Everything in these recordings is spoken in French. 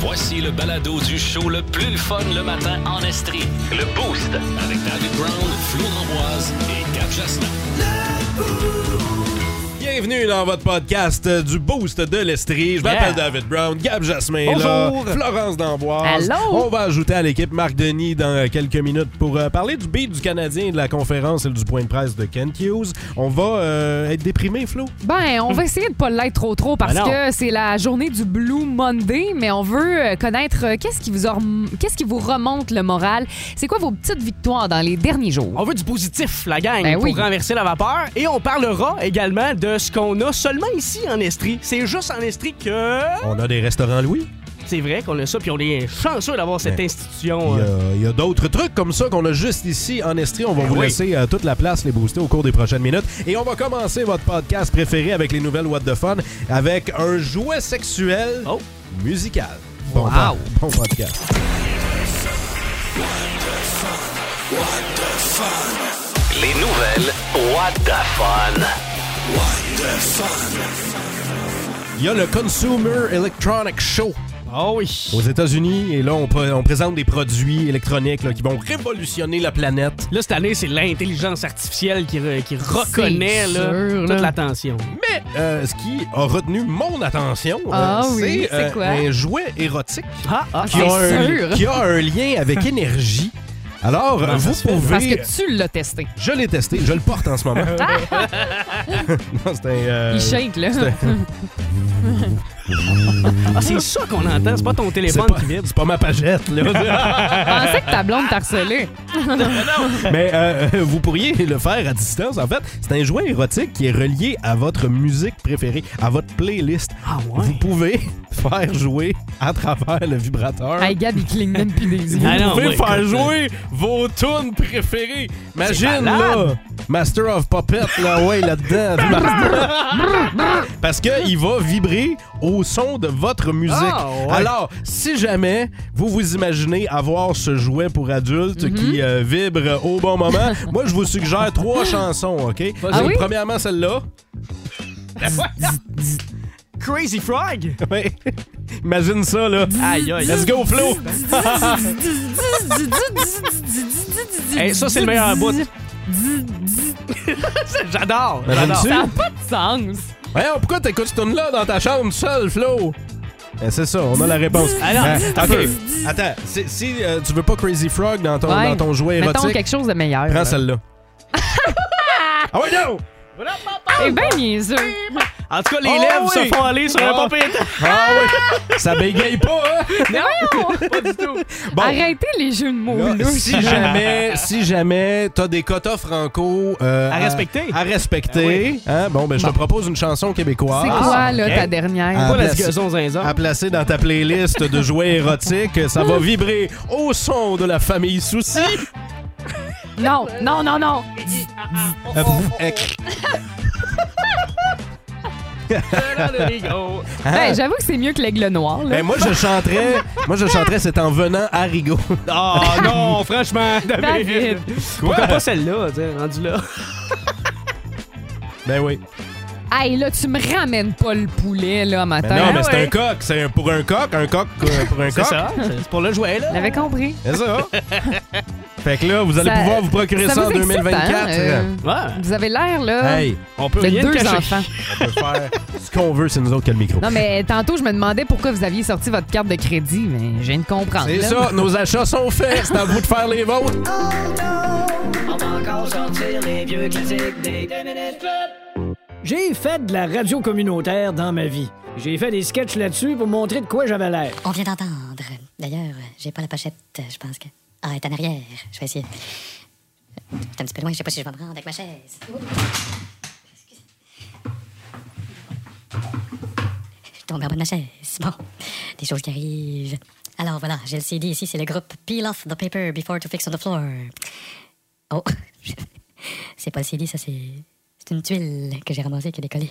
Voici le balado du show le plus fun le matin en Estrie. Le Boost avec David Brown, Flo Ramboise et Cap Jasmin. Bienvenue dans votre podcast du Boost de l'Estrie. Je m'appelle Yeah. David Brown, Gab Jasmin Bonjour. là, Florence d'Amboise. Allô? On va ajouter à l'équipe Marc Denis dans euh, quelques minutes pour euh, parler du beat du Canadien, de la conférence et du point de presse de Kent Hughes. On va euh, être déprimé, Flo? Ben, on va essayer de pas l'être trop trop parce Ben que c'est la journée du Blue Monday, mais on veut connaître euh, qu'est-ce qui vous a rem- qu'est-ce qui vous remonte le moral? C'est quoi vos petites victoires dans les derniers jours? On veut du positif, la gang, Ben pour oui. renverser la vapeur. Et on parlera également de ce qu'on a seulement ici en Estrie. C'est juste en Estrie que... On a des restaurants Louis. C'est vrai qu'on a ça, puis on est chanceux d'avoir cette Ben, institution. Il y a, euh, il y a d'autres trucs comme ça qu'on a juste ici en Estrie. On va vous oui. laisser euh, toute la place les booster au cours des prochaines minutes. Et on va commencer votre podcast préféré avec les nouvelles What the Fun avec un jouet sexuel Oh. musical. Bon, Wow. pod- bon podcast. Les nouvelles What the Fun. Il y a le Consumer Electronic Show Oh oui. aux États-Unis et là on, on présente des produits électroniques là, qui vont révolutionner la planète. Là, cette année, c'est l'intelligence artificielle qui, re- qui reconnaît C'est là, sûr, toute là. l'attention. Mais euh, ce qui a retenu mon attention, euh, Ah oui, c'est c'est quoi? un jouet érotique Ah, ah, qui C'est a, un, sûr. qui a un lien avec énergie. Alors, vous pouvez... Parce que tu l'as testé. Je l'ai testé, je le porte en ce moment. non, c'est un... euh, Il shake là. Ah, c'est ça qu'on entend, c'est pas ton c'est téléphone pas, qui vibre. c'est pas ma pagette, là. Je pensais que ta blonde t'a harcelé. Mais euh, vous pourriez le faire à distance. En fait, c'est un jouet érotique qui est relié à votre musique préférée, à votre playlist. Ah Vous ouais. pouvez faire jouer à travers le vibrateur. Hey Gab, il cligne même plus des yeux. Vous Ah non, pouvez ouais, faire jouer vos tunes préférées. Imagine, là, Master of Puppet, là, ouais, là-dedans. Parce qu'il va vibrer au son de votre musique. Ah, ouais. Alors, si jamais vous vous imaginez avoir ce jouet pour adultes qui euh, vibre au bon moment, moi, je vous suggère trois chansons, OK? Ah oui? Premièrement, celle-là. Crazy Frog? Ouais. Imagine ça, là. Aïe, aïe. Let's go, Flo! Hey, ça, c'est le meilleur bout. J'adore, Ben? Ça n'a pas de sens. Voyons, pourquoi t'écoutes ce tune-là dans ta chambre seul, Flo? Ben, c'est ça, on a la réponse. Ah non, Ben, un OK. Attends, si, si, euh, tu veux pas Crazy Frog dans ton, Ouais. dans ton jouet Mettons érotique, quelque chose de meilleur. prends là. celle-là. ah ouais, non! C'est bien niaiseux. En tout cas, les Oh, lèvres oui. se font aller sur un Ah. papier. Ah oui! Ça bégaye pas, hein? Non, Pas du tout. Bon, Arrêtez les jeux de mots là, si jamais, si jamais t'as des quotas franco euh, À respecter. à respecter, hein, bon, ben je te propose une chanson québécoise. C'est quoi, là, ta dernière? Ah. Pas la place- à placer dans ta playlist de jouets érotiques. Ça va vibrer au son de la famille Souci. Non, non, non, non. Ben, j'avoue que c'est mieux que l'aigle noir, là. Ben moi je chanterais, moi je chanterais c'est en venant à Rigaud. Oh non, franchement, David. David. Pourquoi pas celle-là, tu sais, rendu là? Ben oui. Hey, là, tu me ramènes pas le poulet, là, Ben matin. non, mais c'est ouais. un coq, c'est un- pour un coq, un coq euh, pour un C'est coq. ça, c'est pour le jouet, là. J'avais compris. C'est ça. fait que là, vous allez Ça- pouvoir vous procurer ça, ça en vous excite, 2024. hein, euh, Ouais. Vous avez l'air, là, Hey, On peut de rien deux cacher. enfants. on peut faire ce qu'on veut, c'est nous autres qui a le micro. Non, mais tantôt, je me demandais pourquoi vous aviez sorti votre carte de crédit, mais je viens de comprendre. C'est là. ça, nos achats sont faits, c'est à vous de faire les vôtres. On va encore sortir les vieux classiques des 2 minutes club. J'ai fait de la radio communautaire dans ma vie. J'ai fait des sketchs là-dessus pour montrer de quoi j'avais l'air. On vient d'entendre. D'ailleurs, j'ai pas la pochette, je pense que. Ah, elle est en arrière. Je vais essayer. C'est un petit peu loin, je sais pas si je vais me rendre avec ma chaise. Je tombe en bas de ma chaise. Bon, des choses qui arrivent. Alors voilà, j'ai le CD ici, c'est le groupe Peel Off the Paper Before to Fix on the Floor. Oh, c'est pas le CD, ça c'est. C'est une tuile que j'ai ramassée qui est décollée.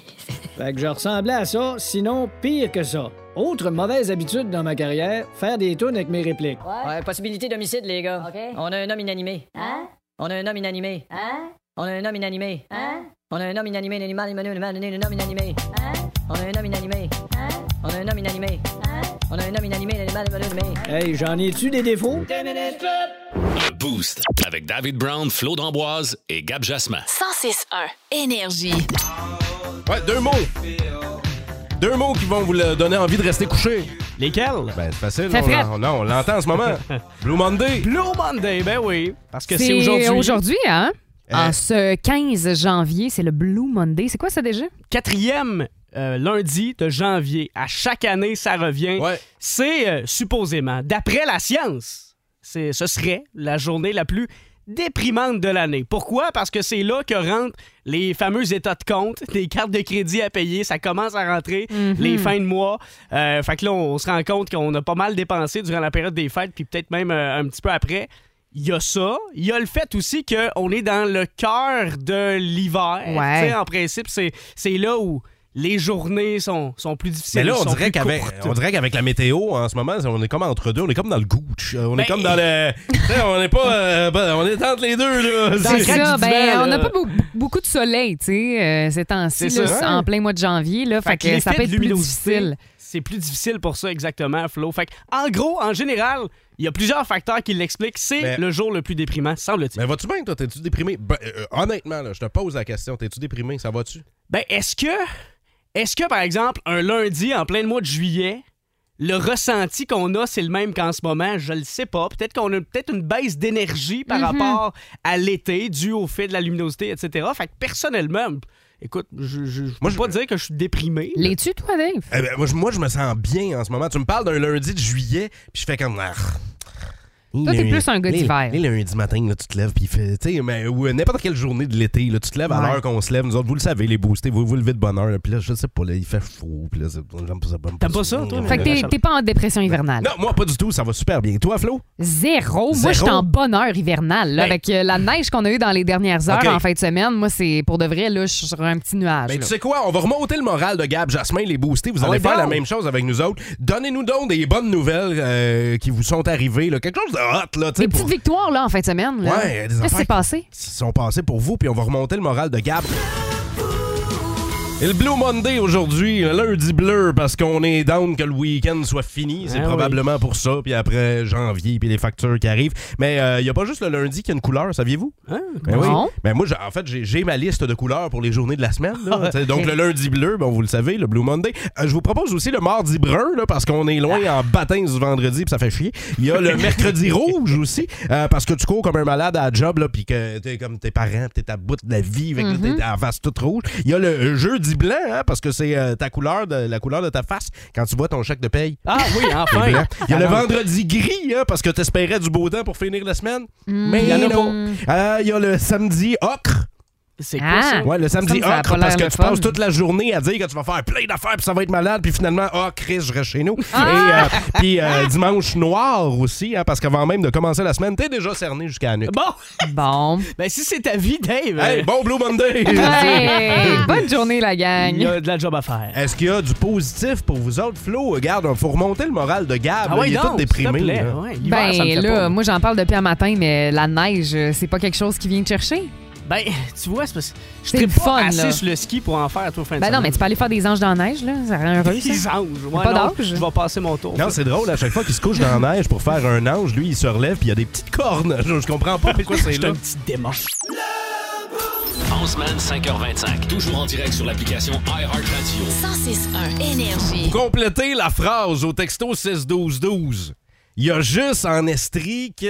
Fait que je ressemblais à ça, sinon pire que ça. Autre mauvaise habitude dans ma carrière, faire des tunes avec mes répliques. Ouais, possibilité d'homicide, les gars. On a un homme inanimé. Hein? On a un homme inanimé. Hein? On a un homme inanimé. Hein? On a un homme inanimé, un animal, un animal, un homme inanimé. Hein? On a un homme inanimé. Hein? On a un homme inanimé. Hein? On a un homme inanimé, un animal inanimé. Hey, j'en ai-tu des défauts? Le Boost avec David Brown, Flo D'Amboise et Gab Jasmin. 106.1 Énergie. Ouais, deux mots. Deux mots qui vont vous le donner envie de rester couché. Lesquels? Ben, c'est facile. Fait on, non, on l'entend en ce moment. Blue Monday. Blue Monday, ben oui. Parce que c'est C'est aujourd'hui. aujourd'hui, hein? Euh. En ce 15 janvier, c'est le Blue Monday. C'est quoi ça déjà? Quatrième euh, lundi de janvier. À chaque année, ça revient. Ouais. C'est euh, supposément, d'après la science, c'est, ce serait la journée la plus déprimante de l'année. Pourquoi? Parce que c'est là que rentrent les fameux états de compte, les cartes de crédit à payer, ça commence à rentrer les fins de mois. Euh, fait que là, on se rend compte qu'on a pas mal dépensé durant la période des fêtes, puis peut-être même euh, un petit peu après. Il y a ça. Il y a le fait aussi qu'on est dans le cœur de l'hiver. Ouais. En principe, c'est, c'est là où les journées sont, sont plus difficiles. Mais là, on dirait, qu'avec, on dirait qu'avec la météo, en ce moment, on est comme entre deux. On est comme dans le gooch. On Ben- est comme dans le. On n'est pas. euh, ben, on est entre les deux, là. C'est- Ça, ben, divan, on n'a pas beau- beaucoup de soleil, tu sais, euh, ces temps-ci, en plein mois de janvier. Là, fait, que ça peut être plus difficile. C'est plus difficile pour ça, exactement, Flo. Fait que, en gros, en général, il y a plusieurs facteurs qui l'expliquent. C'est Mais- le jour le plus déprimant, semble-t-il. Mais vas-tu bien, toi? T'es-tu déprimé? Ben, euh, honnêtement, là, je te pose la question. T'es-tu déprimé? Ça va-tu? Ben, est-ce que, est-ce que, par exemple, un lundi en plein mois de juillet, le ressenti qu'on a, c'est le même qu'en ce moment? Je le sais pas. Peut-être qu'on a peut-être une baisse d'énergie par rapport à l'été, dû au fait de la luminosité, etc. Fait que, personnellement, écoute, je, je, je peux je- pas dire que je suis déprimé. Les-tu, toi, Dave? Eh ben, moi, je, moi, je me sens bien en ce moment. Tu me parles d'un lundi de juillet, puis je fais comme. Toi, t'es plus un gars d'hiver. Les lundis matin, là, tu te lèves, puis il fait. Tu sais, mais, ou n'importe quelle journée de l'été, là, tu te lèves à l'heure qu'on se lève. Nous autres, vous le savez, les boostés, vous vous levez de bonne heure. Puis là, je sais pas, là, il fait chaud. Puis là, j'aime pas ça. T'aimes pas ça, toi, Fait que t'es- pas en dépression hivernale. Non, moi, pas du tout. Ça va super bien. Toi, Flo? Zéro. Moi, je suis en bonheur hivernal. là, Ben- avec euh, la neige qu'on a eue dans les dernières heures en fin de semaine, moi, c'est pour de vrai, là, je suis sur un petit nuage. Ben, là. tu sais quoi? On va remonter le moral de Gab Jasmin, les boostés. Vous Ah allez faire la même chose avec nous autres. Donnez-nous donc des bonnes nouvelles euh, qui vous sont arrivées. là. Quelque chose hot, là. Des pour- petites victoires, là, en fin de semaine. là. Ouais, Qu'est-ce qui s'est passé? qui sont passés pour vous, puis on va remonter le moral de Gab. Et le Blue Monday aujourd'hui, un lundi bleu, parce qu'on est down que le week-end soit fini. C'est Ah oui. probablement pour ça. Puis après, janvier, puis les factures qui arrivent. Mais il n'y a pas juste le lundi qui a une couleur, saviez-vous? Hein? Ben oui. Non? Ben moi, j'ai- en fait, j'ai- ma liste de couleurs pour les journées de la semaine. là. Ah, Donc, le lundi bleu, bon, vous le savez, le Blue Monday. Euh, je vous propose aussi le mardi brun, là, parce qu'on est loin Ah. en baptême du vendredi, puis ça fait chier. Il y a le mercredi rouge aussi, euh, parce que tu cours comme un malade à la job, puis que t'es comme tes parents, t'es à bout de la vie, que là, t'es en face toute rouge. Il y a le jeudi blanc, hein, parce que c'est euh, ta couleur, de, la couleur de ta face quand tu vois ton chèque de paye. Ah oui, enfin. Il y a le vendredi gris, hein, parce que t'espérais du beau temps pour finir la semaine. Mais Il y en a non. Euh, Il y a le samedi ocre. C'est quoi Ah. ça? Ouais, le samedi Ça ocre, pas parce l'air que le tu fun. passes toute la journée à dire que tu vas faire plein d'affaires puis ça va être malade, puis finalement, ah, Chris, je reste chez nous. Ah! Et euh, puis euh, dimanche noir aussi, hein, parce qu'avant même de commencer la semaine, t'es déjà cerné jusqu'à la nuque. Bon, Bon. ben si c'est ta vie, Dave, Hey, bon Blue Monday! Hey, bonne journée, la il y gang. a de la job à faire. Est-ce qu'il y a du positif pour vous autres, Flo? Regarde, il faut remonter le moral de Gab. Ah là, ouais, il est donc, tout déprimé. s'il te plaît. là. Ouais, l'hiver, ça me Ben fait là, pas. moi j'en parle depuis un matin, mais la neige, euh, c'est pas quelque chose qui vient te chercher? Ben, tu vois, c'est parce que je pas fun, assez là. sur le ski pour en faire tout fin de Ben non, mais tu peux aller faire des anges dans la neige, là. Ça rend heureux, ça. Des anges. Ouais, Pas non, d'âge. Je vais passer mon tour. Non, c'est drôle, à chaque fois qu'il se couche dans la neige pour faire un ange, lui, il se relève puis il y a des petites cornes. Je, je comprends pas pourquoi c'est C'est là. un petit démon. En semaine, 5h25. Toujours en direct sur l'application iHeartRadio. 106.1 Énergie. Complétez la phrase au texto 61212. Il y a juste en Estrie que.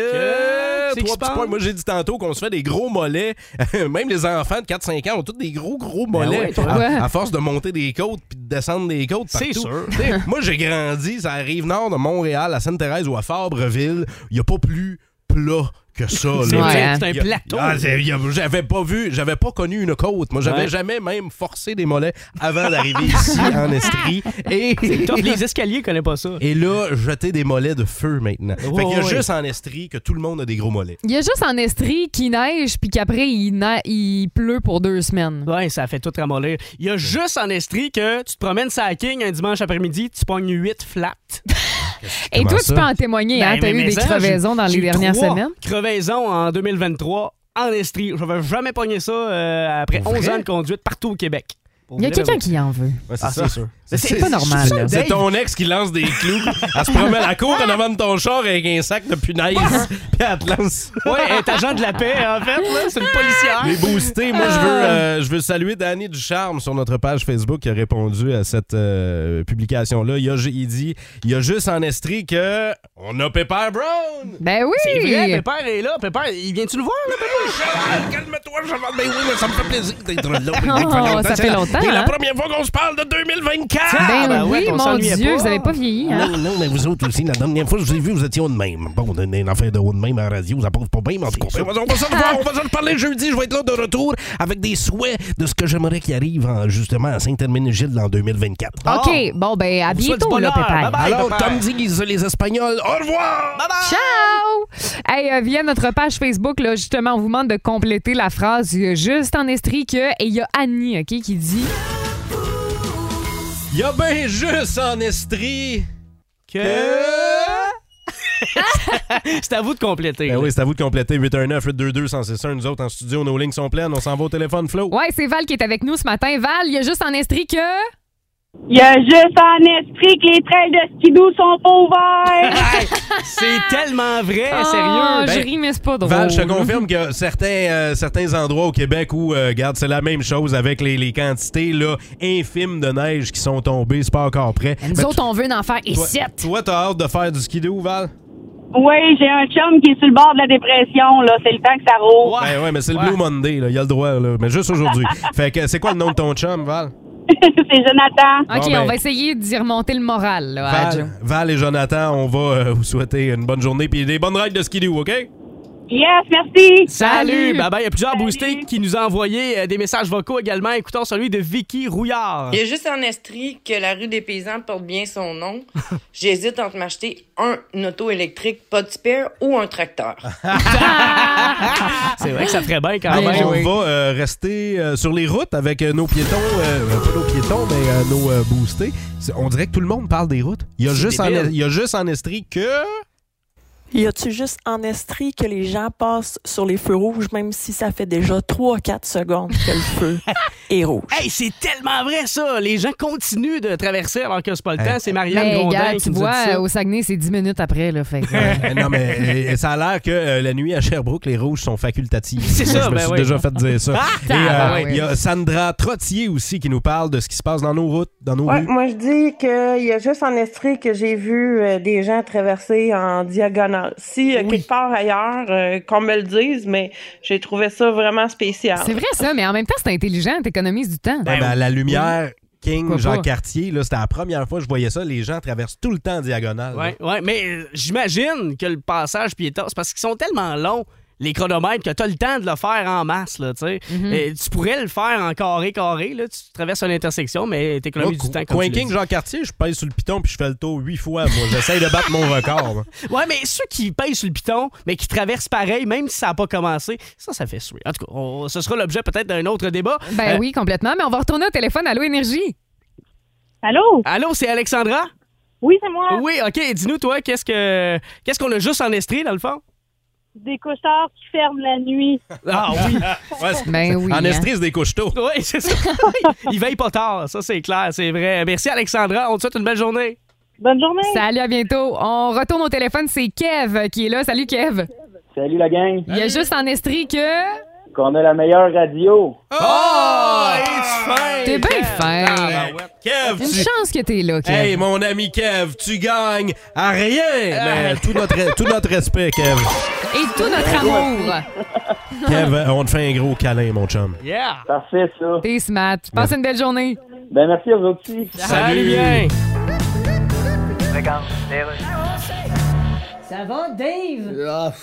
Trois petits points. Moi, j'ai dit tantôt qu'on se fait des gros mollets. Même les enfants de 4-5 ans ont tous des gros, gros mollets. ouais, toi. à, à force de monter des côtes puis de descendre des côtes. C'est partout. sûr. Moi, j'ai grandi, ça arrive nord de Montréal, à Sainte-Thérèse ou à Fabreville. Il n'y a pas plus plat que ça. C'est. Ouais, hein. un plateau. Ah, j'avais pas vu, j'avais pas connu une côte. Moi, j'avais Ouais. jamais même forcé des mollets avant d'arriver ici en Estrie. Et, Top, les escaliers connaissent pas ça. et là, jeter des mollets de feu maintenant. fait qu'il y a ouais. juste en Estrie que tout le monde a des gros mollets. Il y a juste en Estrie qui neige, puis qu'après, il, pleut pour deux semaines. Ouais, ça fait tout ramollir. Il y a juste en Estrie que tu te promènes sa King un dimanche après-midi, tu pognes 8 flats. Et toi, ça? tu peux en témoigner, hein? Ben, T'as mais- eu des crevaisons dans les dernières semaines? Crevaisons en 2023 en Estrie. Je n'avais jamais pogné ça euh, après Pour 11 vrai? ans de conduite partout au Québec. Il y a quelqu'un qui en veut. Ouais, c'est Ah, ça. c'est sûr. C'est pas normal. C'est ton ex qui lance des clous. Elle se promène à la cour en avant de ton char avec un sac de punaise. Puis elle te lance. Ouais, elle est agent de la paix, en fait, là. C'est une policière. Les boostés, moi, je veux, euh, je veux saluer Danny Ducharme sur notre page Facebook qui a répondu à cette euh, publication-là. Il, a, il dit il y a juste en Estrie que on a Pepper Brown. Ben oui! C'est vrai, Pépère est là. Pépère, il vient-tu nous voir, là, Pépère? Calme-toi, Chaval. Ben oui, mais ça me fait plaisir d'être là. Oh, ça fait la- longtemps, C'est la hein? première fois qu'on se parle de 2024. Ben ben ouais, oui, on mon Dieu, pas. vous avez pas vieilli. Hein? Non, non, mais vous autres aussi, la dernière fois que je vous ai vu, vous étiez haut de même. Bon, on a une affaire de haut de même à la radio, ça passe pas bien, mais en tout cas, on va, on va se revoir, on va se reparler jeudi, je vais être là de retour avec des souhaits de ce que j'aimerais qu'il arrive en- justement à Saint-Herménégilde en 2024. OK, bon, ben, à bientôt, là. Bye-bye. Alors, comme disent les Espagnols, au revoir! Ciao! Hey, euh, via notre page Facebook, là, justement, on vous demande de compléter la phrase euh, juste en estrie que. Et il y a Annie, OK, qui dit. Il y a bien juste en Estrie Que... c'est à vous de compléter. Ben oui, c'est à vous de compléter 819-822-161. Nous autres, en studio, nos lignes sont pleines. On s'en va au téléphone, Flo. Ouais, c'est Val qui est avec nous ce matin. Val, il y a juste en estrie que. Il y a juste en esprit que les trails de skidoo sont pas ouverts. C'est tellement vrai, Oh, sérieux. je Ben, ris, mais c'est pas drôle. Val, je te confirme que certains, euh, certains endroits au Québec où, euh, regarde, c'est la même chose avec les, les quantités là, infimes de neige qui sont tombées. C'est pas encore prêt. Nous Mais autres, on veut en faire toi, ici. toi, t'as hâte de faire du skidoo, Val? oui, j'ai un chum qui est sur le bord de la dépression, là. C'est le temps que ça roule. Ouais. Ben ouais, mais c'est le Ouais. Blue Monday, là. Il y a le droit, là. Mais juste aujourd'hui. fait que c'est quoi le nom de ton chum, Val? c'est Jonathan. OK, Bon, ben- on va essayer d'y remonter le moral, là, à Joe. Val, Val et Jonathan, on va euh, vous souhaiter une bonne journée puis des bonnes règles de skidoo, OK? Yes, merci. Salut! Salut. Bye bye. Il y a plusieurs Salut. boostés qui nous ont envoyé euh, des messages vocaux également. Écoutons celui de Vicky Rouillard. Il y a juste en Estrie que la rue des Paysans porte bien son nom. J'hésite entre m'acheter un auto électrique pas de spare ou un tracteur. C'est vrai que ça ferait bien quand même. on va euh, rester euh, sur les routes avec euh, nos piétons, euh, pas nos piétons, mais euh, nos euh, boostés. On dirait que tout le monde parle des routes. Il y a, juste en, il y a juste en Estrie que. Y a-tu juste en Estrie que les gens passent sur les feux rouges, même si ça fait déjà 3-4 secondes que le feu est rouge? Hey, c'est tellement vrai ça! Les gens continuent de traverser alors que c'est pas le temps. C'est Marianne Mais Grondin gars, qui tu nous a dit vois, ça. au Saguenay, c'est 10 minutes après, là. Fait que, Euh, non, mais euh, ça a l'air que euh, la nuit à Sherbrooke, les rouges sont facultatives. C'est ça, Je me ben suis oui. déjà fait dire ça. Et euh, il y a Sandra Trottier aussi qui nous parle de ce qui se passe dans nos routes, dans nos Ouais, rues. moi je dis qu'il y a juste en Estrie que j'ai vu euh, des gens traverser en diagonale. Si euh, quelque part ailleurs, euh, qu'on me le dise, mais j'ai trouvé ça vraiment spécial. c'est vrai, ça, mais en même temps, c'est intelligent, t'économises du temps. Ouais, ben, la lumière King, Jean pas? Cartier, là, c'était la première fois que je voyais ça. Les gens traversent tout le temps en diagonale. Ouais, ouais, mais euh, j'imagine que le passage piéton, c'est parce qu'ils sont tellement longs, les chronomètres, que tu as le temps de le faire en masse, là, tu sais. Et Tu pourrais le faire en carré, carré, là. Tu traverses une intersection, mais t'économises Moi, du temps, comme Coin tu King. Jean Cartier, je pèse sur le piton puis je fais le tour huit fois. Moi, j'essaye de battre mon record. Ouais, mais ceux qui payent sur le piton, mais qui traversent pareil, même si ça n'a pas commencé, ça, ça fait suer. En tout cas, on- ce sera l'objet peut-être d'un autre débat. Ben Euh, oui, complètement, mais on va retourner au téléphone. Allô, Énergie? Allô? Allô, c'est Alexandra? Oui, c'est moi. Oui, OK. Dis-nous, toi, qu'est-ce que qu'est-ce qu'on a juste en Estrie, dans le fond? Des couchards qui ferment la nuit. Ah oui. Ouais, Ben oui. en hein. Estrie, c'est des couches tôt. Oui, c'est ça. Il veille pas tard, ça c'est clair, c'est vrai. Merci Alexandra, on te souhaite une belle journée. Bonne journée. Salut, à bientôt. On retourne au téléphone, c'est Kev qui est là. Salut, Kev. Salut la gang. Il y a juste en Estrie que. Qu'on a la meilleure radio. Oh! it's fin! T'es bien fin. Kev, Une tu... chance que t'es là, Kev. Hey, mon ami Kev, tu gagnes à rien. Mais tout notre, tout notre respect, Kev. Et tout notre amour. Kev, on te fait un gros câlin, mon chum. Yeah! Parfait, ça. T'es smart. Passe une belle journée. Ben, merci à vous aussi. Salut bien! Ça va, Dave?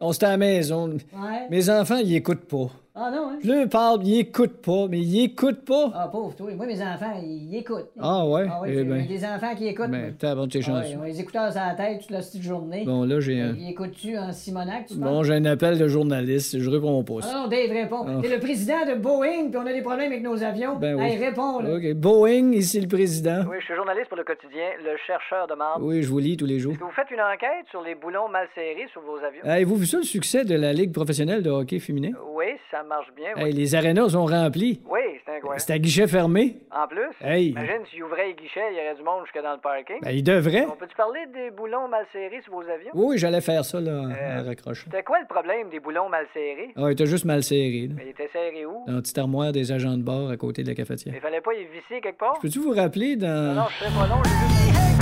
On se à la maison. Ouais. Mes enfants, ils écoutent pas. Ah non, hein? Je leur parle, ils écoutent pas, mais ils écoutent pas. Ah, pauvre toi. Moi, mes enfants, ils écoutent. Ah ouais? Ah oui, Eh ben. des enfants qui écoutent. Ben, t'as bon, t'es Ah ouais, chanceux. ils ont les écouteurs sur la tête toute la petite journée. Bon, là, j'ai un... Ils écoutent-tu en Simonac, tu Bon, j'ai un appel de journaliste, je réponds pas. Ah non, Dave, réponds. Ah. T'es le président de Boeing, puis on a des problèmes avec nos avions. Ben oui. Hey, réponds, là. OK. Boeing, ici le président. Oui, je suis journaliste pour le quotidien Le Chercheur de marde. Oui, je vous lis tous les jours. Est-ce que vous faites une enquête sur les boulons mal serrés sur vos avions? Avez-vous vu ça, le succès de la Ligue professionnelle de hockey féminin? Oui, ça marche bien. oui. Hey, les arénas sont remplis. Oui, c'est incroyable. C'est à guichet fermé. En plus, Hey. imagine s'ils ouvraient les guichets, il y aurait du monde jusque dans le parking. Ben, ils devraient. On peut-tu parler des boulons mal serrés sur vos avions? Oui, j'allais faire ça, là, en- Euh, en raccrochant. C'était quoi le problème des boulons mal serrés? Ah, il était juste mal serré, là. Mais ils étaient serrés où? Dans la petite armoire des agents de bord à côté de la cafetière. Il fallait pas y visser quelque part? Peux-tu vous rappeler Non, dans. non, je serais pas long.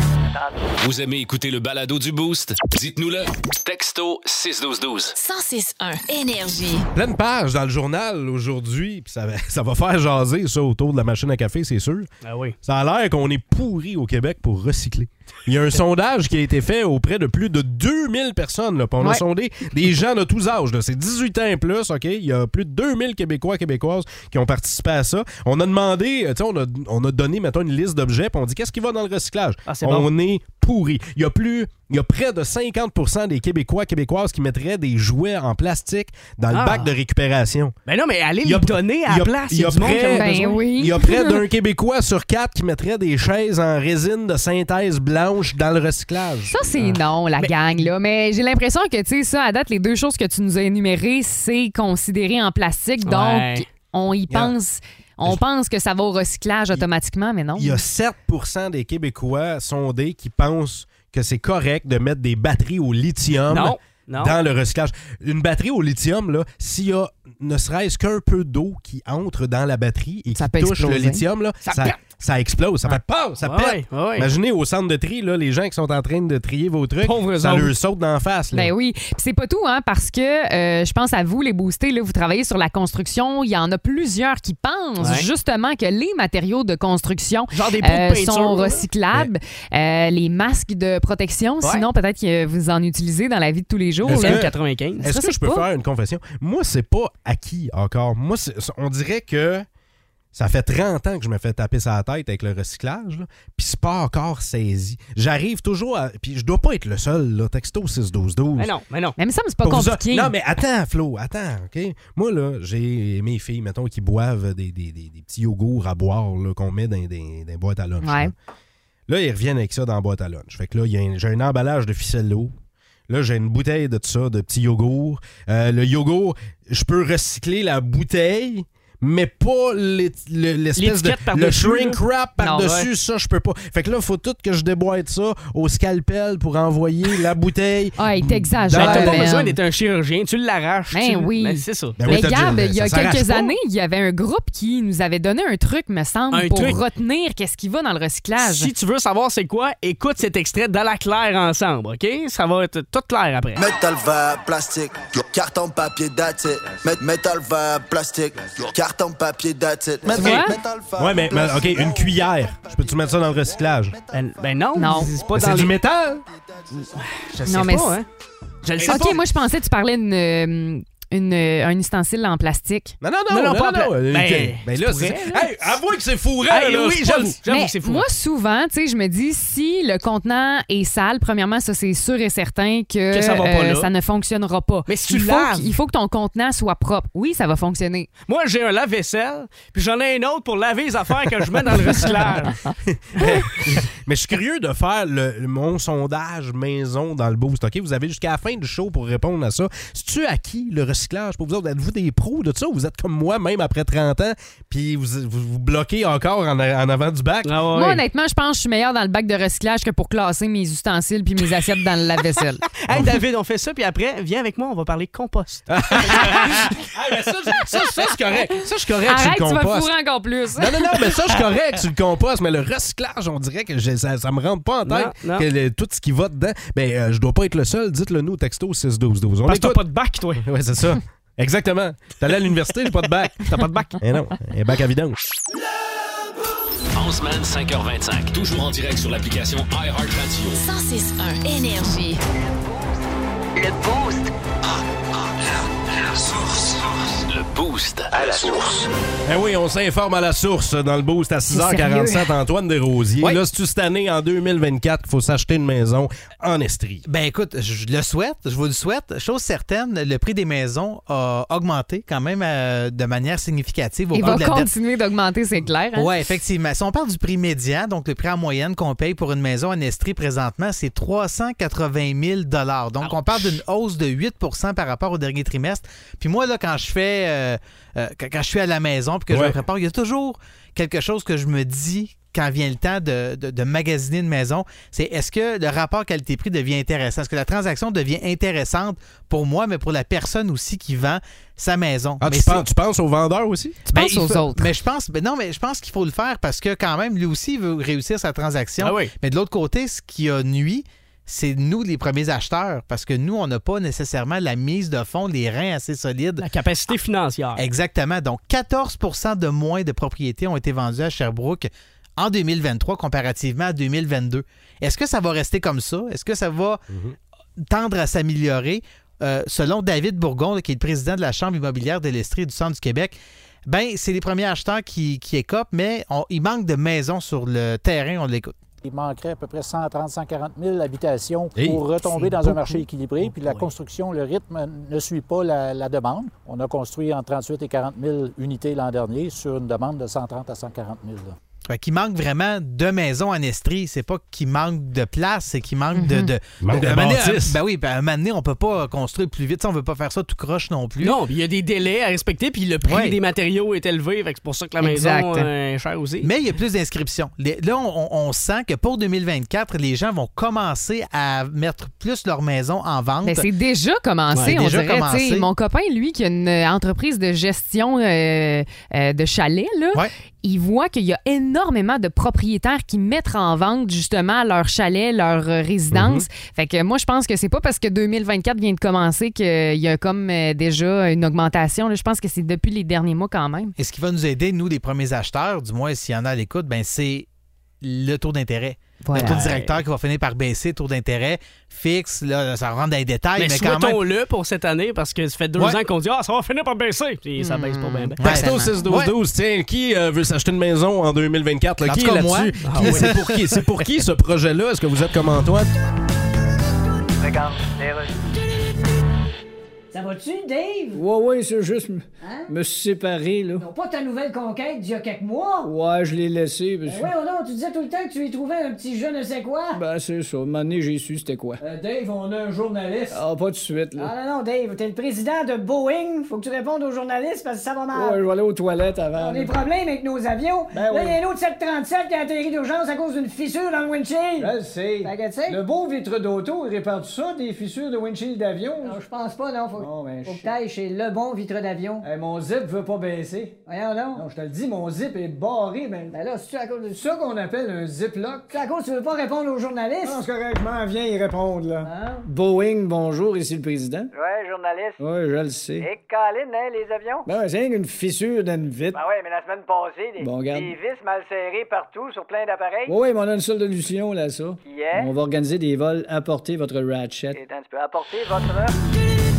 Vous aimez écouter le balado du Boost? Dites-nous-le. Texto 61212. 1061 Énergie. Pleine page dans le journal aujourd'hui, puis ça, va- ça va faire jaser ça autour de la machine à café, c'est sûr. Ah oui. Ça a l'air qu'on est pourri au Québec pour recycler. Il y a un sondage qui a été fait auprès de plus de 2000 personnes. Là, on a sondé des gens de tous âges. C'est 18 ans et plus, OK? Il y a plus de 2000 Québécois et Québécoises qui ont participé à ça. On a demandé, euh, tu sais, on a, on a donné, mettons, une liste d'objets, on dit qu'est-ce qui va dans le recyclage? Ah, on bon. est pourri. Il y a plus... Il y a près de 50% des Québécois et Québécoises qui mettraient des jouets en plastique dans le Ah. bac de récupération. Ben non, mais allez Il y a- les donner à il y la a- place. il y a près-. Ben oui. Il y a près d'un Québécois sur quatre qui mettrait des chaises en résine de synthèse blanche dans le recyclage. Ça, c'est non, la gang, là. Mais j'ai l'impression que, tu sais, ça, à date, les deux choses que tu nous as énumérées, c'est considéré en plastique. Donc, Ouais. on y Yeah. pense. On pense que ça va au recyclage automatiquement, mais non. Il y a 7% des Québécois sondés qui pensent que c'est correct de mettre des batteries au lithium Non, non? dans le recyclage. Une batterie au lithium, là, s'il y a ne serait-ce qu'un peu d'eau qui entre dans la batterie et Ça qui touche le exploser. lithium, là, Ça ça, pète. ça explose. Ça fait paf, ça Ouais, pète. ouais. Imaginez au centre de tri, là, les gens qui sont en train de trier vos trucs, ça leur saute d'en face. là. Ben oui. Puis c'est pas tout, hein, parce que euh, je pense à vous, les boostés, là, vous travaillez sur la construction. Il y en a plusieurs qui pensent Ouais. justement que les matériaux de construction Genre des de euh, peinture, sont recyclables. Euh, les masques de protection, Ouais. sinon peut-être que vous en utilisez dans la vie de tous les jours. Est-ce là. que- 95. Est-ce Ça, que je peux pas- faire une confession? Moi, c'est pas acquis encore. Moi, on dirait que ça fait 30 ans que je me fais taper sa tête avec le recyclage, là, puis c'est pas encore saisi. J'arrive toujours à... Puis je dois pas être le seul, là, texto 61212. Mais non, mais non. Mais que c'est pas Pour compliqué. Non, mais attends, Flo, attends, OK? Moi, là, j'ai mes filles, mettons, qui boivent des, des- des- des petits yogourts à boire là, qu'on met dans des, des boîtes à lunch. Ouais. Là. Là, ils reviennent avec ça dans la boîte à lunch. Fait que là, j'ai un emballage de ficello. Là, j'ai une bouteille de ça, de petits yogourts. Euh, le yogourt, je peux recycler la bouteille, mais pas l'espèce de. Le shrink wrap par-dessus, ça, je peux pas. Fait que là, il faut tout que je déboîte ça au scalpel pour envoyer la bouteille. Ah, il t'exagère. Ben, T'as pas besoin d'être un chirurgien, tu l'arraches. Ben tu- oui. Ben, c'est ça. Ben oui, mais Gab, il y a quelques années, il y avait un groupe qui nous avait donné un truc, me semble, Un pour truc. retenir qu'est-ce qui va dans le recyclage. Si tu veux savoir c'est quoi, écoute cet extrait dans la claire ensemble, OK? Ça va être tout clair après. Métal verre, plastique, carton papier that's it. Mét- Métal verre, plastique, carton papier. Métal- vois? métal verre, Ouais, mais, mais, OK, une cuillère. Je peux-tu mettre ça dans le recyclage? Ben, ben non, Non. c'est pas dans C'est du les- métal? Je sais Non, mais pas, hein? Je le sais OK, pas. moi, je pensais que tu parlais d'une, euh, une, euh, un ustensile en plastique. Non, non, non, Non, non, non, pas non, non, euh, Ben. Ben là, pourrais, là. Hey, avouez que c'est fourré, Hey, là, oui, j'avoue, c'est fou. moi, souvent, tu sais, je me dis, si le contenant est sale, premièrement, ça, c'est sûr et certain que, euh, Que ça va pas là. ça ne fonctionnera pas. Mais si tu il faut, il faut que ton contenant soit propre. Oui, ça va fonctionner. Moi, j'ai un lave-vaisselle, puis j'en ai un autre pour laver les affaires que je mets dans le recyclage. Mais je suis curieux de faire le, mon sondage maison dans le boost. OK? Vous avez jusqu'à la fin du show pour répondre à ça. C'est-tu acquis le recyclage pour vous autres? Êtes-vous des pros de ça? Ou vous êtes comme moi, même après 30 ans, puis vous, vous, vous bloquez encore en, en avant du bac? Ah ouais. Moi, honnêtement, je pense que je suis meilleure dans le bac de recyclage que pour classer mes ustensiles puis mes assiettes dans le lave-vaisselle. Hey, David, on fait ça, puis après, viens avec moi, on va parler compost. Ah, mais ça, ça, ça, c'est correct. Ça, je suis correct Arrête, sur tu le vas compost. fourrer encore plus. Non, non, non, mais ça, je suis correct sur le compost, mais le recyclage, on dirait que ça, ça me rentre pas en tête Non, non. que le- tout ce qui va dedans. Ben, euh, je dois pas être le seul. Dites-le nous au texto 61212. On Parce que t'as pas de bac, toi. Ouais, c'est ça. Exactement. T'es allé à l'université, j'ai pas de bac. T'as pas de bac. Eh non, un bac à vidange. En semaine, 5h25. Toujours en direct sur l'application iHeartRadio. 1061 Énergie. Le Boost. La source. Le Boost à la source. Eh oui, on s'informe à la source dans le boost à 6h47. Antoine Desrosiers. Oui. Là, c'est-tu cette année, en 2024, qu'il faut s'acheter une maison en Estrie? Ben écoute, je le souhaite, je vous le souhaite. Chose certaine, le prix des maisons a augmenté quand même euh, de manière significative au Il va de la continuer d'augmenter, c'est clair. hein? Oui, effectivement. Si on parle du prix médian, donc le prix en moyenne qu'on paye pour une maison en Estrie présentement, c'est 380 000 Donc, on parle d'une hausse de 8% par rapport au dernier trimestre. Puis moi, là, quand je fais, euh, euh, quand, quand je suis à la maison puis que je me prépare, il y a toujours quelque chose que je me dis quand vient le temps de, de- de magasiner une maison, c'est est-ce que le rapport qualité-prix devient intéressant? Est-ce que la transaction devient intéressante pour moi, mais pour la personne aussi qui vend sa maison? Ah, Mais tu, penses, tu penses aux vendeurs aussi? ben, penses il aux faut- autres. Mais je pense, ben non, mais je pense qu'il faut le faire parce que quand même, lui aussi il veut réussir sa transaction. Ah oui. Mais de l'autre côté, ce qui a nuit, c'est nous les premiers acheteurs parce que nous, on n'a pas nécessairement la mise de fonds, les reins assez solides. La capacité financière. Exactement. Donc, 14% de moins de propriétés ont été vendues à Sherbrooke en 2023 comparativement à 2022. Est-ce que ça va rester comme ça? Est-ce que ça va tendre à s'améliorer? Euh, selon David Bourgon, qui est le président de la Chambre immobilière de l'Estrie du Centre du Québec, ben, c'est les premiers acheteurs qui, qui écopent, mais on- il manque de maisons sur le terrain, on l'écoute. Il manquerait à peu près 130 140 000 habitations Hey, pour retomber dans un marché équilibré. Puis la construction, le rythme ne suit pas la, la demande. On a construit entre 38 et 40 000 unités l'an dernier sur une demande de 130 à 140 000. là. Fait qu'il manque vraiment de maisons en Estrie. C'est pas qu'il manque de place, c'est qu'il manque de. de, Il manque de bâtisses. Ben oui, ben, à un moment donné, on peut pas construire plus vite. Ça, on veut pas faire ça tout croche non plus. Non, puis il y a des délais à respecter, puis le prix Ouais. des matériaux est élevé, fait que c'est pour ça que la Exact. maison euh, est chère aussi. Mais il y a plus d'inscriptions. Les- Là, on, on sent que pour 2024, les gens vont commencer à mettre plus leur maison en vente. Ben, c'est déjà commencé, Ouais, on déjà dirait. commencé. tu sais, Mon copain, lui, qui a une entreprise de gestion euh, euh, de chalets, là, il voit qu'il y a énormément de propriétaires qui mettent en vente justement leur chalet, leur euh, résidence. Mm-hmm. Fait que moi, je pense que c'est pas parce que 2024 vient de commencer qu'il y a comme euh, déjà une augmentation. là. Je pense que c'est depuis les derniers mois quand même. Et ce qui va nous aider, nous, les premiers acheteurs, du moins s'il y en a à l'écoute, ben, c'est le taux d'intérêt. Voilà. Le taux directeur qui va finir par baisser, le taux d'intérêt fixe, là, ça rentre dans les détails, mais mais, quand même. souhaitons-le pour cette année, parce que ça fait deux Ouais. ans qu'on dit « Ah, ça va finir par baisser! » Puis ça baisse pas bien. bien. Texto 61212, tiens, qui euh, veut s'acheter une maison en 2024? là? En Qui est là-dessus? Ah oui. C'est pour qui? C'est pour qui ce projet-là? Est-ce que vous êtes comme Antoine? Regarde, les. Ça va-tu, Dave? Ouais, ouais, c'est juste. Hein? Me séparer, là. Non, pas ta nouvelle conquête d'il y a quelques mois? Ouais, je l'ai laissé. Parce... Ben ouais, oh non, tu disais tout le temps que tu y trouvais un petit je ne sais quoi. Ben, c'est ça. Donné, j'ai su c'était quoi. Euh, Dave, on a un journaliste. Ah, pas tout de suite, là. Ah non, non, Dave, t'es le président de Boeing. Faut que tu répondes aux journalistes parce que ça va mal. Ouais, je vais aller aux toilettes avant. On a des problèmes avec nos avions. Ben là, oui. il y a un autre 737 qui a atterri d'urgence à cause d'une fissure dans le windshield. Je le sais. Le beau vitre d'auto, il répare ça, des fissures de windshield d'avion? Non, je pense pas, non. Faut, Bon, ben, faut je- que t'ailles chez le bon vitre d'avion. Hey, mon zip veut pas baisser. Voyons donc. Non, je te le dis, mon zip est barré, ben. Ben là, c'est-tu à cause de C'est ça qu'on appelle un ziplock. C'est à cause que tu veux pas répondre aux journalistes? Non, c'est correct, je m'en viens y répondre, là. Hein? Boeing, bonjour, ici le président. Ouais, journaliste. Ouais, je le sais. Et Colin, hein, les avions? Ben ouais, c'est rien qu'une fissure d'une vitre. Ben ouais, mais la semaine passée, des, Bon, regarde. des vis mal serrées partout sur plein d'appareils. Oui, oui, mais on a une solution, là, ça. Qui est? On va organiser des vols, apporter votre ratchet. Et attends, tu peux apporter votre...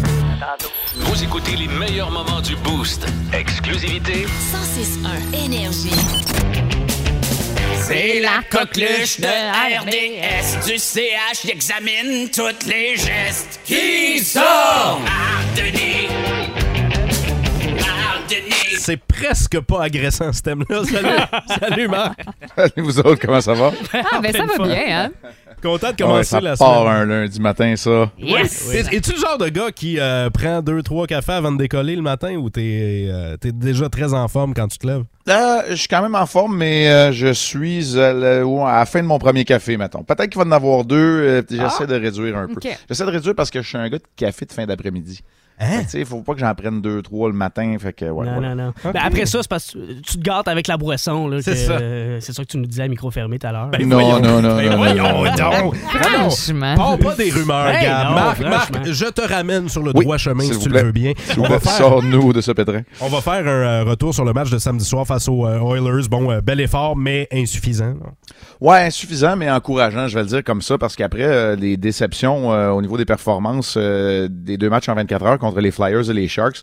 Vous écoutez les meilleurs moments du Boost. Exclusivité 106.1 Énergie. C'est la coqueluche de RDS du CH qui examine tous les gestes qui sont Marc-Denis. Marc-Denis. C'est presque pas agressant, ce thème-là. Salut, Salut Marc. Salut vous autres, comment ça va? Ah, ben ça va bien, hein? Content de Ouais, commencer ça la part semaine. un lundi matin, ça. Yes! Es- Es-tu le genre de gars qui euh, prend deux, trois cafés avant de décoller le matin ou t'es euh, t'es déjà très en forme quand tu te lèves? Euh, je suis quand même en forme, mais euh, je suis à la, ou à la fin de mon premier café, mettons. Peut-être qu'il va en avoir deux. euh, J'essaie de réduire un peu. J'essaie de réduire parce que je suis un gars de café de fin d'après-midi. Hein? Il faut pas que j'en prenne deux, trois le matin. Fait que, ouais, non, non, non. Ben, après ça, c'est parce que tu te gâtes avec la boisson. là, C'est que, ça. euh, C'est ça que tu nous disais à micro fermé tout à l'heure. Ben, Non, voyons. non, non, Ben, non, voyons non, non. donc. Franchement. Parle pas des rumeurs, Hey, Gab. non, Marc, je te ramène sur le Oui, droit chemin si tu plaît. le veux bien. S'il vous On va plaît, faire, Sors-nous de ce pétrin. on va faire un euh, retour sur le match de samedi soir face aux euh, Oilers. Bon, euh, bel effort, mais insuffisant. Ouais, insuffisant, mais encourageant, je vais le dire comme ça, parce qu'après euh, les déceptions euh, au niveau des performances euh, des deux matchs en 24 heures contre les Flyers et les Sharks,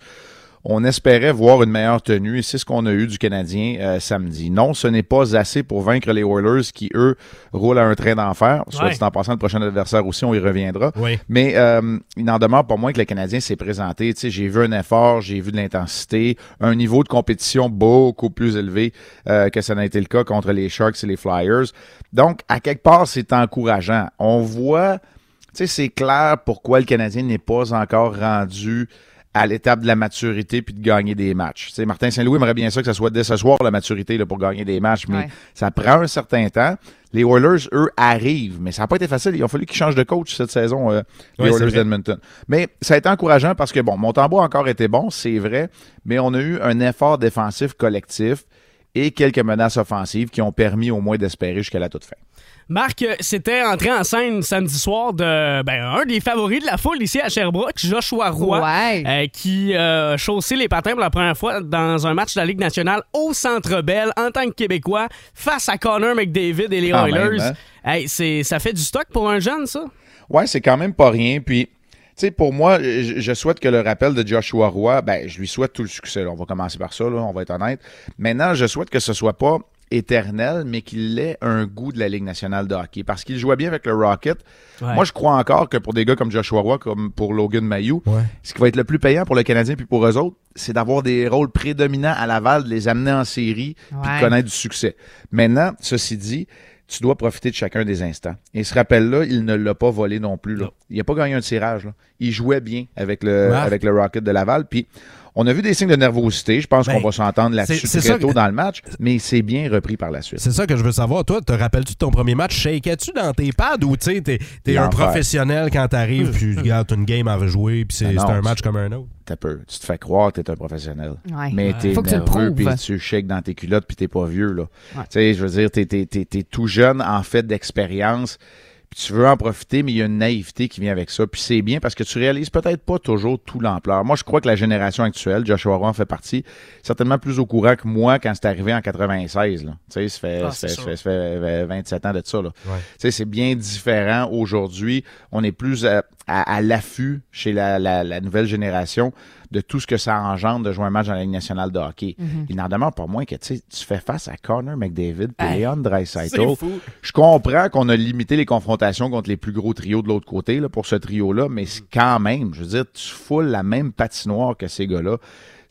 on espérait voir une meilleure tenue et c'est ce qu'on a eu du Canadien euh, samedi. Non, ce n'est pas assez pour vaincre les Oilers qui, eux, roulent à un train d'enfer. Soit Ouais. dit en passant, le prochain adversaire aussi, on y reviendra. Oui. Mais euh, il n'en demeure pas moins que le Canadien s'est présenté. J'ai vu un effort, j'ai vu de l'intensité, un niveau de compétition beaucoup plus élevé euh, que ça n'a été le cas contre les Sharks et les Flyers. Donc, à quelque part, c'est encourageant. On voit, sais, c'est clair pourquoi le Canadien n'est pas encore rendu à l'étape de la maturité puis de gagner des matchs. Tu sais, Martin Saint-Louis aimerait bien ça que ça soit dès ce soir la maturité là, pour gagner des matchs, mais Ouais. ça prend un certain temps. Les Oilers, eux, arrivent, mais ça n'a pas été facile. Il a fallu qu'ils changent de coach cette saison, euh, les Ouais, Oilers d'Edmonton. Mais ça a été encourageant parce que, bon, Montembeau a encore été bon, c'est vrai, mais on a eu un effort défensif collectif et quelques menaces offensives qui ont permis au moins d'espérer jusqu'à la toute fin. Marc, euh, c'était entré en scène samedi soir de ben, un des favoris de la foule ici à Sherbrooke, Joshua Roy, euh, qui a chaussé les patins pour la première fois dans un match de la Ligue nationale au Centre Bell en tant que Québécois face à Connor McDavid et les Quand Oilers. même, hein? Hey, c'est, ça fait du stock pour un jeune, ça? Ouais, c'est quand même pas rien. Puis, tu sais, pour moi, je, je souhaite que le rappel de Joshua Roy, ben, je lui souhaite tout le succès. là. On va commencer par ça, là, on va être honnête. Maintenant, je souhaite que ce soit pas éternel, mais qu'il ait un goût de la Ligue nationale de hockey. Parce qu'il jouait bien avec le Rocket. Ouais. Moi, je crois encore que pour des gars comme Joshua Roy, comme pour Logan Mayou, ce qui va être le plus payant pour le Canadien puis pour eux autres, c'est d'avoir des rôles prédominants à Laval, de les amener en série puis de connaître du succès. Maintenant, ceci dit, tu dois profiter de chacun des instants. Et ce rappel-là, il ne l'a pas volé non plus. Là. Il n'a pas gagné un tirage. là. Il jouait bien avec le, Ouais. avec le Rocket de Laval. Puis on a vu des signes de nervosité. Je pense Ben, qu'on va s'entendre là-dessus très tôt que- dans le match, mais c'est bien repris par la suite. C'est ça que je veux savoir. Toi, te rappelles-tu de ton premier match? Shakais-tu dans tes pads ou tu sais, t'es, t'es un professionnel quand t'arrives, puis regarde, une game à rejouer, puis c'est, Ah un tu- match comme un autre? T'as peur. Tu te fais croire que t'es un professionnel. Ouais. Mais Ouais. t'es Faut que tu le nerveux, puis tu shakes dans tes culottes, puis t'es pas vieux. là. Ouais. Tu sais, je veux dire, t'es, t'es- t'es- t'es tout jeune en fait d'expérience. Puis tu veux en profiter, mais il y a une naïveté qui vient avec ça. Puis c'est bien parce que tu réalises peut-être pas toujours tout l'ampleur. Moi, je crois que la génération actuelle, Joshua Roy en fait partie, certainement plus au courant que moi quand c'est arrivé en 96. Là. Tu sais, ça fait, Ah, ça c'est fait- sûr. ça fait- ça fait, euh, 27 ans de ça. Là. Ouais. Tu sais, c'est bien différent aujourd'hui. On est plus à, à- à l'affût chez la, la- la nouvelle génération de tout ce que ça engendre de jouer un match dans la Ligue nationale de hockey. Mhm. Il n'en demeure pas moins que tu fais face à Connor McDavid et Hey, Leon. Je comprends qu'on a limité les confrontations contre les plus gros trios de l'autre côté là, pour ce trio-là, mais c'est quand même, je veux dire, tu foules la même patinoire que ces gars-là.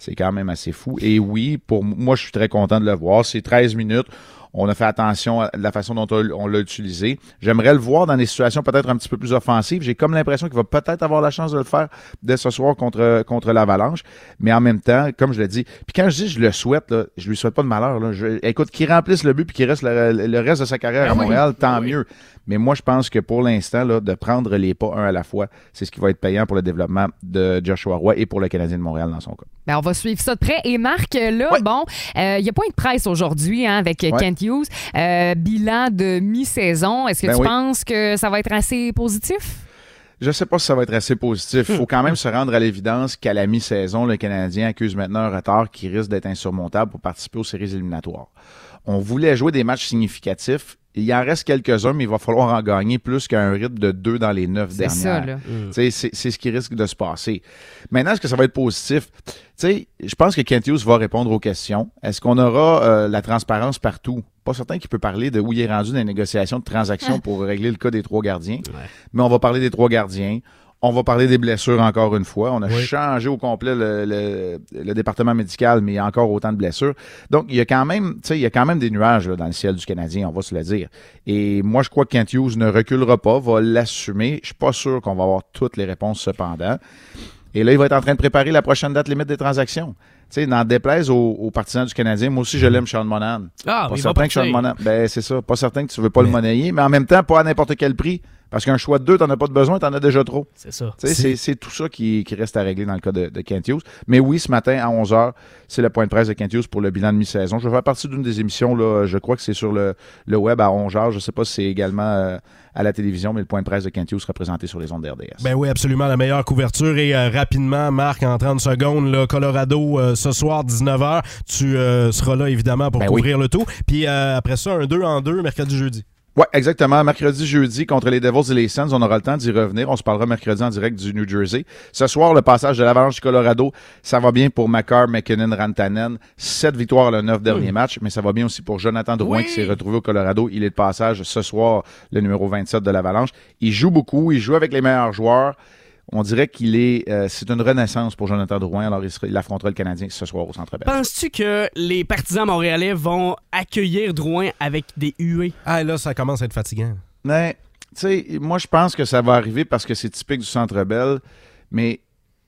C'est quand même assez fou. Et oui, pour moi, je suis très content de le voir. C'est 13 minutes. On a fait attention à la façon dont on l'a utilisé. J'aimerais le voir dans des situations peut-être un petit peu plus offensives. J'ai comme l'impression qu'il va peut-être avoir la chance de le faire dès ce soir contre, contre l'Avalanche. Mais en même temps, comme je l'ai dit, puis quand je dis je le souhaite, là, je lui souhaite pas de malheur. Là. Je- écoute, qu'il remplisse le but puis qu'il reste le, le reste de sa carrière Ben à oui. Montréal, tant mieux. Mais moi, je pense que pour l'instant, de prendre les pas un à la fois, c'est ce qui va être payant pour le développement de Joshua Roy et pour le Canadien de Montréal dans son cas. Ben, on va suivre ça de près. Et Marc, euh, là, bon, euh, il y a point de presse aujourd'hui hein, avec euh. Kent Hughes. Euh, bilan de mi-saison. Est-ce que Ben tu oui. penses que ça va être assez positif? Je sais pas si ça va être assez positif. Il faut quand même se rendre à l'évidence qu'à la mi-saison, le Canadien accuse maintenant un retard qui risque d'être insurmontable pour participer aux séries éliminatoires. On voulait jouer des matchs significatifs. Il en reste quelques-uns, mais il va falloir en gagner plus qu'un rythme de deux dans les neuf C'est dernières. ça, là. Tu sais, C'est c'est ce qui risque de se passer. Maintenant, est-ce que ça va être positif? Tu sais, je pense que Kent Hughes va répondre aux questions. Est-ce qu'on aura euh, la transparence partout? Pas certain qu'il peut parler de où il est rendu dans les négociations de transactions pour régler le cas des trois gardiens. Mais on va parler des trois gardiens. On va parler des blessures encore une fois. On a Oui. changé au complet le, le- le département médical, mais il y a encore autant de blessures. Donc, il y a quand même, tu sais, il y a quand même des nuages là, dans le ciel du Canadien, on va se le dire. Et moi, je crois que Kent Hughes ne reculera pas, va l'assumer. Je suis pas sûr qu'on va avoir toutes les réponses cependant. Et là, il va être en train de préparer la prochaine date limite des transactions. Tu sais, n'en déplaise aux, aux partisans du Canadien, moi aussi, je l'aime, Sean Monan. Ah, pas certain que Sean. Monan. Ben, c'est ça. Pas certain que tu veux pas le monnayer, mais en même temps, pas à n'importe quel prix. Parce qu'un choix de deux, t'en as pas de besoin, t'en as déjà trop. C'est ça. C'est c'est tout ça qui, qui reste à régler dans le cas de, de Kent Hughes. Mais oui, ce matin, à 11h, c'est le point de presse de Kent Hughes pour le bilan de mi-saison. Je vais faire partie d'une des émissions, là, je crois que c'est sur le, le web à 11h. Je sais pas si c'est également euh, à la télévision, mais le point de presse de Kent Hughes sera présenté sur les ondes d'RDS. Ben oui, absolument. La meilleure couverture. Et euh, rapidement, Marc, en 30 secondes, là, Colorado, euh, ce soir, 19h. Tu euh, seras là, évidemment, pour Ben oui. couvrir le tout. Puis euh, après ça, un 2 en 2, mercredi, Ouais, exactement. Mercredi, jeudi, contre les Devils et les Sens, on aura le temps d'y revenir. On se parlera mercredi en direct du New Jersey. Ce soir, le passage de l'Avalanche du Colorado, ça va bien pour Makar, McKinnon, Rantanen. Sept victoires le neuf derniers matchs, mais ça va bien aussi pour Jonathan Drouin Oui. qui s'est retrouvé au Colorado. Il est de passage ce soir, le numéro 27 de l'Avalanche. Il joue beaucoup, il joue avec les meilleurs joueurs. On dirait qu'il est, euh, c'est une renaissance pour Jonathan Drouin. Alors, il, sera- il affrontera le Canadien ce soir au Centre Bell. Penses-tu que les partisans montréalais vont accueillir Drouin avec des huées? Ah, là, ça commence à être fatigant. Mais, tu sais, moi, je pense que ça va arriver parce que c'est typique du Centre Bell. Mais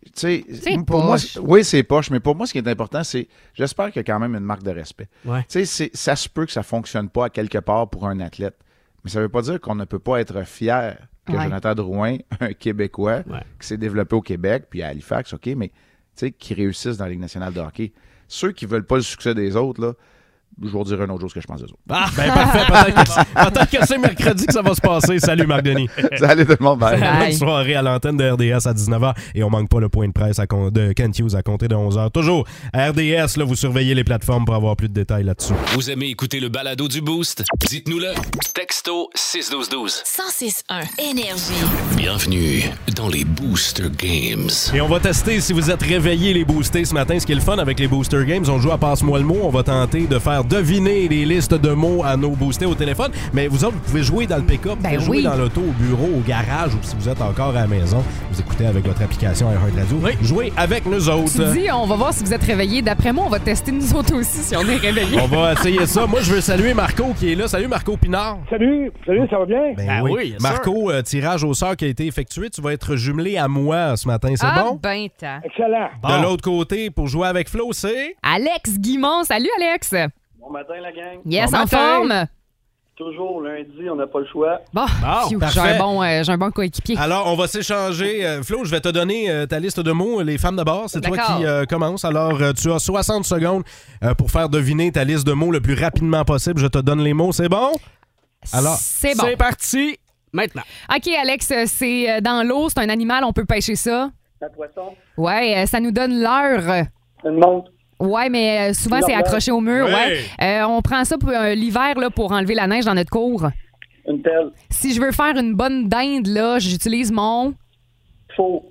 Tu sais, C'est pour moi, poche. oui, c'est poche, mais pour moi, ce qui est important, c'est j'espère qu'il y a quand même une marque de respect. Ouais. Tu sais, c'est- ça se peut que ça fonctionne pas à quelque part pour un athlète, mais ça veut pas dire qu'on ne peut pas être fier que Ouais. Jonathan Drouin, un Québécois, qui s'est développé au Québec, puis à Halifax, OK, mais tu sais, qui réussissent dans la Ligue nationale de hockey. Ceux qui veulent pas le succès des autres, là, je vous redirai un autre jour ce que je pense des autres. Ah, ben parfait. Peut-être que, c'est mercredi que ça va se passer. Salut, Marc Denis. Salut tout le monde. Bye. Bonne soirée à l'antenne de RDS à 19h. Et on manque pas le point de presse à con- de Kent Hughes à compter de 11h. Toujours à RDS, là, vous surveillez les plateformes pour avoir plus de détails là-dessus. Vous aimez écouter le balado du Boost? Dites-nous-le. Texto 61212. 1061 Énergie. Bienvenue dans les Booster Games. Et on va tester si vous êtes réveillés les boostés ce matin. Ce qui est le fun avec les Booster Games, on joue à Passe-moi le mot. On va tenter de faire deviner les listes de mots à nos boostés au téléphone. Mais vous autres, vous pouvez jouer dans le pick-up, vous Ben pouvez jouer oui. dans l'auto, au bureau, au garage ou si vous êtes encore à la maison, vous écoutez avec votre application iHeart Radio. Jouez avec nous autres. Tu dis, on va voir si vous êtes réveillés. D'après moi, on va tester nous autres aussi si on est réveillés. On va essayer ça. Moi, je veux saluer Marco qui est là. Salut Marco Pinard. Salut, salut, ça va bien? Ben Ah oui. oui, yes, Marco, euh, tirage au sort qui a été effectué. Tu vas être jumelé à moi ce matin. C'est ah, bon? ben. Excellent. De l'autre côté, pour jouer avec Flo, c'est? Alex Guimont. Salut, Alex. Bon matin, la gang. Yes, Bon en matin. forme? Toujours lundi, on n'a pas le choix. Bon, Bon, phew, j'ai parfait. un bon, euh, j'ai un bon coéquipier. Alors, on va s'échanger. Euh, Flo, je vais te donner euh, ta liste de mots. Les femmes d'abord, c'est toi qui euh, commence. Alors, euh, tu as 60 secondes euh, pour faire deviner ta liste de mots le plus rapidement possible. Je te donne les mots, c'est bon? Alors, C'est bon. C'est parti maintenant. OK, Alex, c'est dans l'eau, c'est un animal, on peut pêcher ça. Un poisson, Ouais, ça nous donne l'heure. une montre, Ouais, mais euh, souvent, c'est accroché au mur. Ouais. Ouais. Euh, on prend ça pour euh, l'hiver là, pour enlever la neige dans notre cour. une pelle, Si je veux faire une bonne dinde, là, j'utilise mon. faux,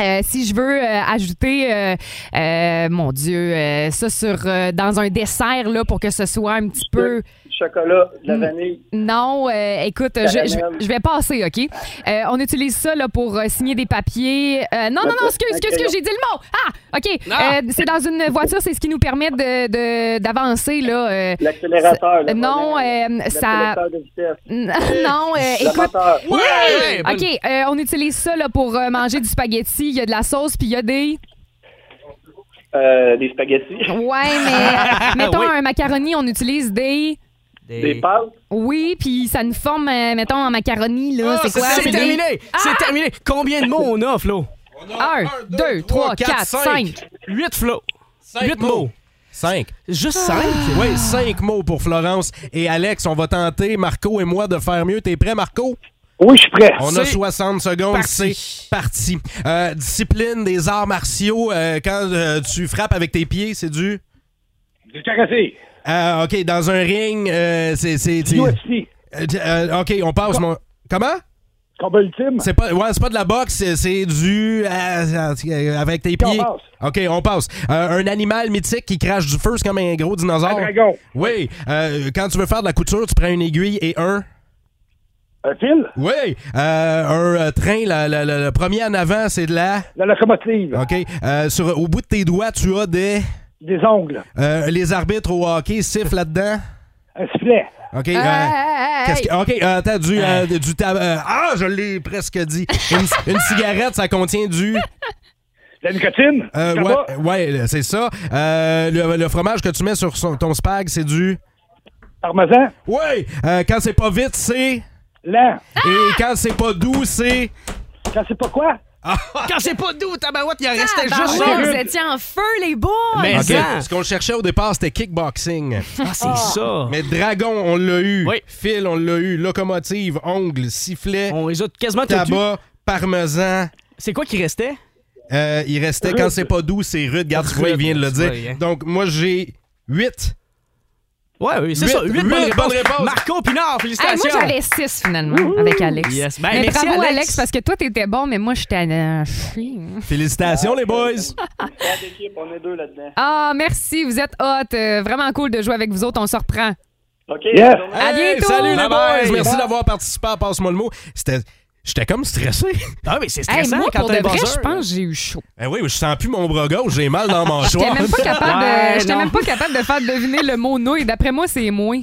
Euh, si je veux euh, ajouter, euh, euh, mon Dieu, euh, ça sur euh, dans un dessert là pour que ce soit un petit peu. Chocolat, de la Mm. vanille, Non, euh, écoute, je, je- je vais passer, ok? Euh, on utilise ça là pour euh, signer des papiers. Euh, non, non, non, excuse, excuse, excuse, j'ai dit le mot. Ah, ok. Ah. C'est dans une voiture, c'est ce qui nous permet de de- d'avancer là. euh, l'accélérateur, non, euh, ça. de vitesse, non, euh, écoute. Ouais! OK, euh, on utilise ça là, pour euh, manger du spaghetti. Il y a de la sauce, puis il y a des... Euh, des spaghettis, Ouais, mais euh, mettons Oui. un macaroni, on utilise des... des pâtes, Oui, puis ça nous forme, euh, mettons, en macaroni, là. Ah, c'est quoi? C'est terminé! C'est terminé! Combien de mots on a, Flo? Un, deux, trois, quatre, cinq. 8, Flo. Cinq 8 mots. 5. Juste 5? Oui, 5 mots pour Florence. Et Alex, on va tenter, Marco et moi, de faire mieux. T'es prêt, Marco? Oui, je suis prêt. On a C'est 60 secondes, c'est parti. Euh, discipline des arts martiaux, euh, quand euh, tu frappes avec tes pieds, c'est du... Du karaté, Euh, OK, dans un ring, euh, c'est... c'est- c'est- UFC, Euh, euh, OK, on passe, mon... Comment? combat ultime, C'est pas, ouais, c'est pas de la boxe, c'est, c'est du... euh, avec tes pieds. passe. OK, on passe. Euh, un animal mythique qui crache du feu, c'est comme un gros dinosaure. un dragon, Oui. Euh, quand tu veux faire de la couture, tu prends une aiguille et un... un fil, Oui. Euh, un train, la- la- la- le premier en avant, c'est de la... la locomotive, OK. Euh, sur, au bout de tes doigts, tu as des... des ongles, euh, les arbitres au hockey sifflent là-dedans? un sifflet, OK. Hey, euh, hey, hey, qu'est-ce hey. que- OK, euh, attends, du, euh, du tab- euh, ah, je l'ai presque dit. Une, une cigarette, ça contient du... la nicotine, Euh, ouais, c'est ça. Euh, le, le fromage que tu mets sur son- ton spag, c'est du... parmesan, Oui. Euh, quand c'est pas vite, c'est... lent, Et quand c'est pas doux, c'est... quand c'est pas quoi? Quand c'est pas doux, tabarouette, il en restait Ah, juste bah ça. ouais, vous étiez en feu, les boys! Mais OK. ça. Ce qu'on cherchait au départ, c'était kickboxing. Ah, c'est ça. Mais dragon, on l'a eu. Oui. Fil, on l'a eu. Locomotive, ongle, sifflet, On les a quasiment tous tabac, parmesan. C'est quoi qui restait? Euh, il restait, quand c'est pas doux, c'est rude. Regarde, tu vois, il vient de le Rude, dire. vrai, hein. Donc, moi, j'ai 8. Ouais, oui, c'est ça. 8 huit bonnes bonnes réponses. réponses. Marco Pinard, Hey, félicitations. moi, j'avais six, finalement, avec Alex. Yes. Ben, mais merci, bravo, Alex. Alex. parce que toi, t'étais bon, mais moi, j'étais un chien. Félicitations, les boys. On est deux là-dedans. Ah, merci, vous êtes hot. Euh, vraiment cool de jouer avec vous autres. On se reprend. OK, Yes. À Hey, bientôt. Salut, les boys. bye. Merci d'avoir participé à Passe-moi le mot. C'était... J'étais comme stressé. Ah, mais c'est Hey, stressant moi, quand pour t'as de un vrai, buzzer. je pense que j'ai eu chaud. Eh oui, je sens plus mon bras gauche. J'ai mal dans mon J'étais choix. même pas capable Ouais, de, j'étais non. même pas capable de faire deviner le mot nouille. D'après moi, c'est moi.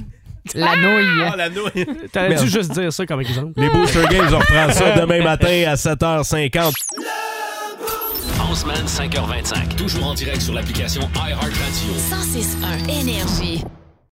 La nouille. Ah, la nouille. T'aurais Merde. dû juste dire ça comme exemple. Les Booster Games, on reprend ça demain matin à 7h50. En semaine, 5h25. Toujours en direct sur l'application iHeartRadio. 106.1 Énergie.